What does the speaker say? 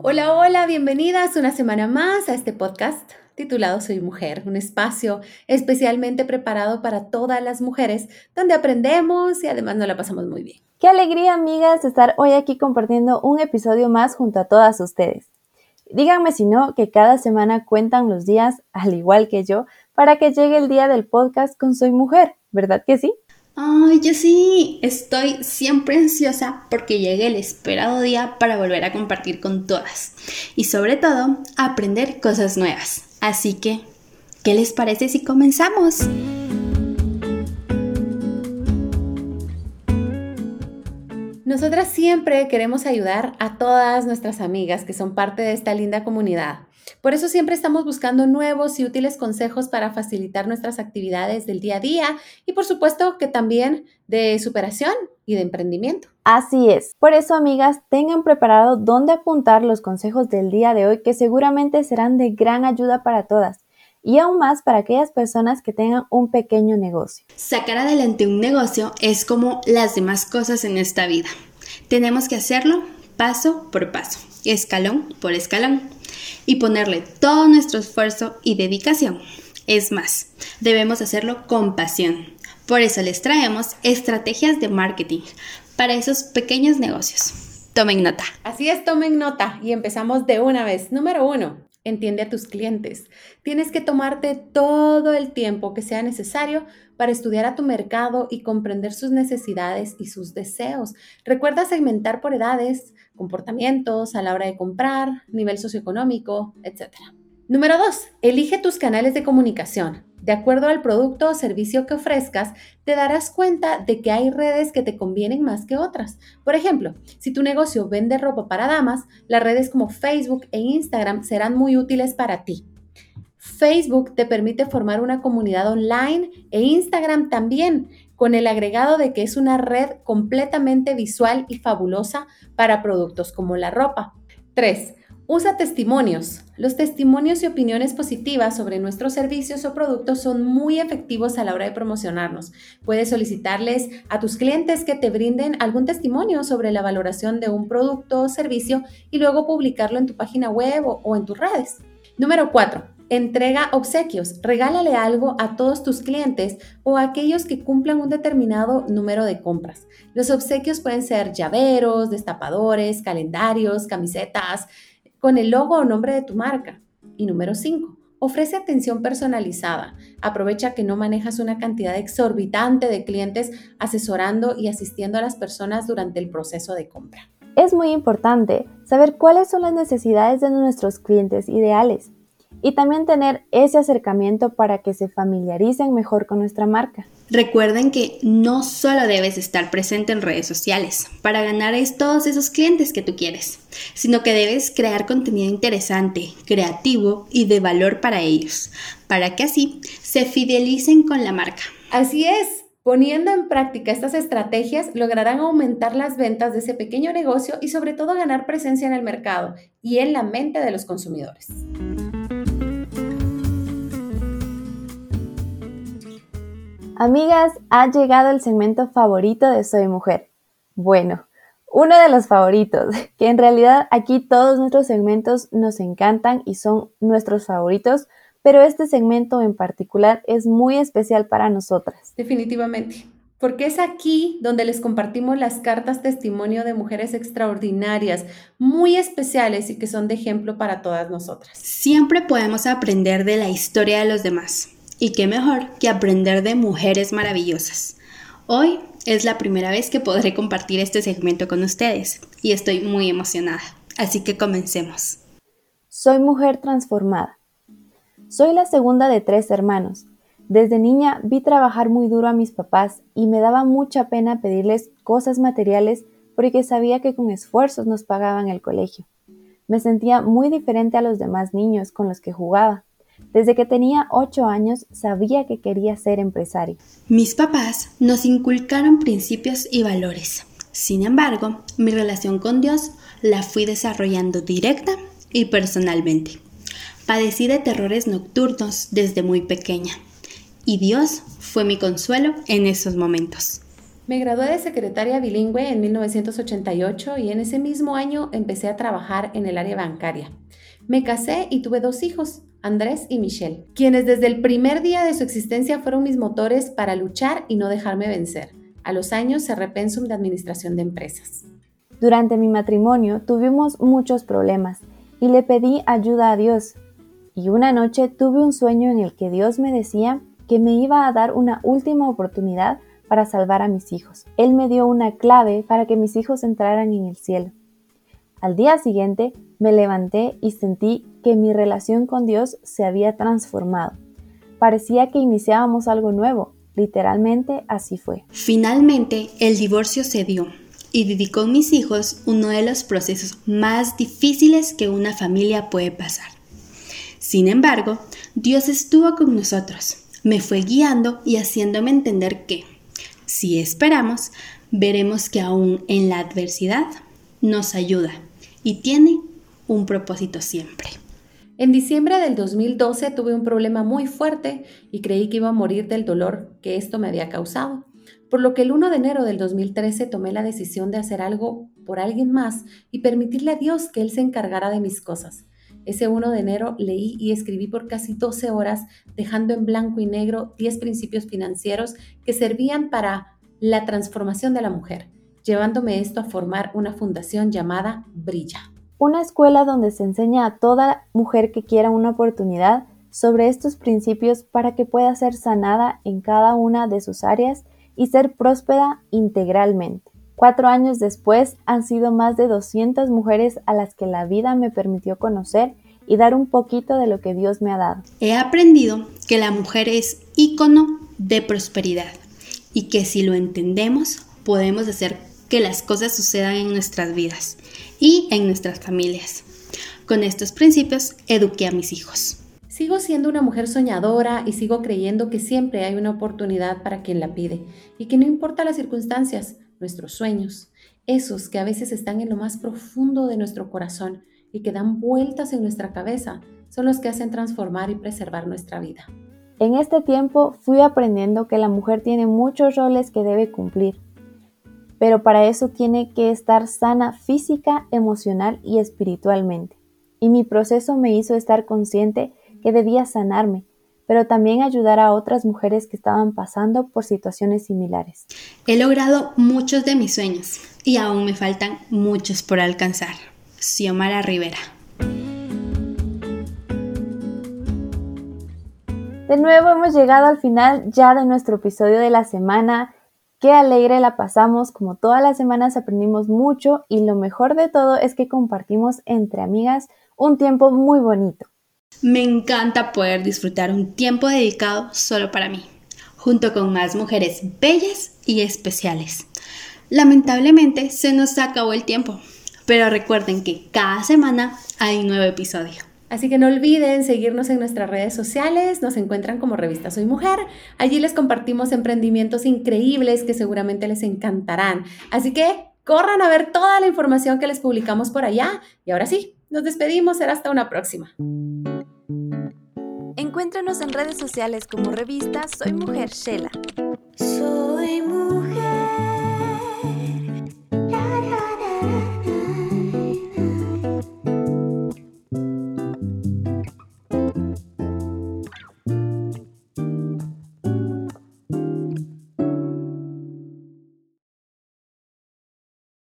Hola, hola, bienvenidas una semana más a este podcast titulado Soy Mujer, un espacio especialmente preparado para todas las mujeres, donde aprendemos y además nos la pasamos muy bien. Qué alegría, amigas, estar hoy aquí compartiendo un episodio más junto a todas ustedes. Díganme si no, que cada semana cuentan los días, al igual que yo, para que llegue el día del podcast con Soy Mujer, ¿verdad que sí? Ay, yo sí, estoy siempre ansiosa porque llegue el esperado día para volver a compartir con todas y sobre todo aprender cosas nuevas. Así que, ¿qué les parece si comenzamos? Nosotras siempre queremos ayudar a todas nuestras amigas que son parte de esta linda comunidad. Por eso siempre estamos buscando nuevos y útiles consejos para facilitar nuestras actividades del día a día y por supuesto que también de superación y de emprendimiento. Así es. Por eso, amigas, tengan preparado dónde apuntar los consejos del día de hoy que seguramente serán de gran ayuda para todas y aún más para aquellas personas que tengan un pequeño negocio. Sacar adelante un negocio es como las demás cosas en esta vida. Tenemos que hacerlo paso por paso, escalón por escalón, y ponerle todo nuestro esfuerzo y dedicación. Es más, debemos hacerlo con pasión. Por eso les traemos estrategias de marketing para esos pequeños negocios. Tomen nota. Así es, tomen nota y empezamos de una vez. Número uno, entiende a tus clientes. Tienes que tomarte todo el tiempo que sea necesario para estudiar a tu mercado y comprender sus necesidades y sus deseos. Recuerda segmentar por edades, comportamientos a la hora de comprar, nivel socioeconómico, etc. Número dos, elige tus canales de comunicación. De acuerdo al producto o servicio que ofrezcas, te darás cuenta de que hay redes que te convienen más que otras. Por ejemplo, si tu negocio vende ropa para damas, las redes como Facebook e Instagram serán muy útiles para ti. Facebook te permite formar una comunidad online e Instagram también, con el agregado de que es una red completamente visual y fabulosa para productos como la ropa. 3. Usa testimonios. Los testimonios y opiniones positivas sobre nuestros servicios o productos son muy efectivos a la hora de promocionarnos. Puedes solicitarles a tus clientes que te brinden algún testimonio sobre la valoración de un producto o servicio y luego publicarlo en tu página web o, en tus redes. Número 4. Entrega obsequios. Regálale algo a todos tus clientes o a aquellos que cumplan un determinado número de compras. Los obsequios pueden ser llaveros, destapadores, calendarios, camisetas, con el logo o nombre de tu marca. Y número 5. Ofrece atención personalizada. Aprovecha que no manejas una cantidad exorbitante de clientes asesorando y asistiendo a las personas durante el proceso de compra. Es muy importante saber cuáles son las necesidades de nuestros clientes ideales y también tener ese acercamiento para que se familiaricen mejor con nuestra marca. Recuerden que no solo debes estar presente en redes sociales para ganar todos esos clientes que tú quieres, sino que debes crear contenido interesante, creativo y de valor para ellos, para que así se fidelicen con la marca. Así es. Poniendo en práctica estas estrategias, lograrán aumentar las ventas de ese pequeño negocio y sobre todo ganar presencia en el mercado y en la mente de los consumidores. Amigas, ha llegado el segmento favorito de Soy Mujer. Bueno, uno de los favoritos, que en realidad aquí todos nuestros segmentos nos encantan y son nuestros favoritos, pero este segmento en particular es muy especial para nosotras. Definitivamente, porque es aquí donde les compartimos las cartas testimonio de mujeres extraordinarias, muy especiales y que son de ejemplo para todas nosotras. Siempre podemos aprender de la historia de los demás y qué mejor que aprender de mujeres maravillosas. Hoy es la primera vez que podré compartir este segmento con ustedes y estoy muy emocionada. Así que comencemos. Soy mujer transformada. Soy la segunda de tres hermanos. Desde niña vi trabajar muy duro a mis papás y me daba mucha pena pedirles cosas materiales porque sabía que con esfuerzos nos pagaban el colegio. Me sentía muy diferente a los demás niños con los que jugaba Desde que tenía 8 años sabía que quería ser empresario. Mis papás nos inculcaron principios y valores. Sin embargo, mi relación con Dios la fui desarrollando directa y personalmente. Padecí de terrores nocturnos desde muy pequeña y Dios fue mi consuelo en esos momentos. Me gradué de secretaria bilingüe en 1988 y en ese mismo año empecé a trabajar en el área bancaria. Me casé y tuve dos hijos, Andrés y Michelle, quienes desde el primer día de su existencia fueron mis motores para luchar y no dejarme vencer. A los años cerré pensum de administración de empresas. Durante mi matrimonio tuvimos muchos problemas y le pedí ayuda a Dios. Y una noche tuve un sueño en el que Dios me decía que me iba a dar una última oportunidad para salvar a mis hijos. Él me dio una clave para que mis hijos entraran en el cielo. Al día siguiente me levanté y sentí que mi relación con Dios se había transformado. Parecía que iniciábamos algo nuevo. Literalmente así fue. Finalmente, el divorcio se dio y viví con mis hijos uno de los procesos más difíciles que una familia puede pasar. Sin embargo, Dios estuvo con nosotros, me fue guiando y haciéndome entender que, si esperamos, veremos que aún en la adversidad nos ayuda y tiene un propósito siempre. En diciembre del 2012 tuve un problema muy fuerte y creí que iba a morir del dolor que esto me había causado, por lo que el 1 de enero del 2013 tomé la decisión de hacer algo por alguien más y permitirle a Dios que Él se encargara de mis cosas. Ese 1 de enero leí y escribí por casi 12 horas, dejando en blanco y negro 10 principios financieros que servían para la transformación de la mujer, llevándome esto a formar una fundación llamada Brilla una escuela donde se enseña a toda mujer que quiera una oportunidad sobre estos principios para que pueda ser sanada en cada una de sus áreas y ser próspera integralmente. Cuatro años después han sido más de 200 mujeres a las que la vida me permitió conocer y dar un poquito de lo que Dios me ha dado. He aprendido que la mujer es ícono de prosperidad y que si lo entendemos podemos hacer que las cosas sucedan en nuestras vidas y en nuestras familias. Con estos principios eduqué a mis hijos. Sigo siendo una mujer soñadora y sigo creyendo que siempre hay una oportunidad para quien la pide y que no importa las circunstancias, nuestros sueños, esos que a veces están en lo más profundo de nuestro corazón y que dan vueltas en nuestra cabeza, son los que hacen transformar y preservar nuestra vida. En este tiempo fui aprendiendo que la mujer tiene muchos roles que debe cumplir pero para eso tiene que estar sana física, emocional y espiritualmente. Y mi proceso me hizo estar consciente que debía sanarme, pero también ayudar a otras mujeres que estaban pasando por situaciones similares. He logrado muchos de mis sueños y aún me faltan muchos por alcanzar. Xiomara Rivera. De nuevo hemos llegado al final ya de nuestro episodio de la semana. Qué alegre la pasamos, como todas las semanas aprendimos mucho y lo mejor de todo es que compartimos entre amigas un tiempo muy bonito. Me encanta poder disfrutar un tiempo dedicado solo para mí, junto con más mujeres bellas y especiales. Lamentablemente se nos acabó el tiempo, pero recuerden que cada semana hay un nuevo episodio. Así que no olviden seguirnos en nuestras redes sociales, nos encuentran como Revista Soy Mujer. Allí les compartimos emprendimientos increíbles que seguramente les encantarán. Así que corran a ver toda la información que les publicamos por allá. Y ahora sí, nos despedimos, será hasta una próxima. Encuéntranos en redes sociales como Revista Soy Mujer Shela. Soy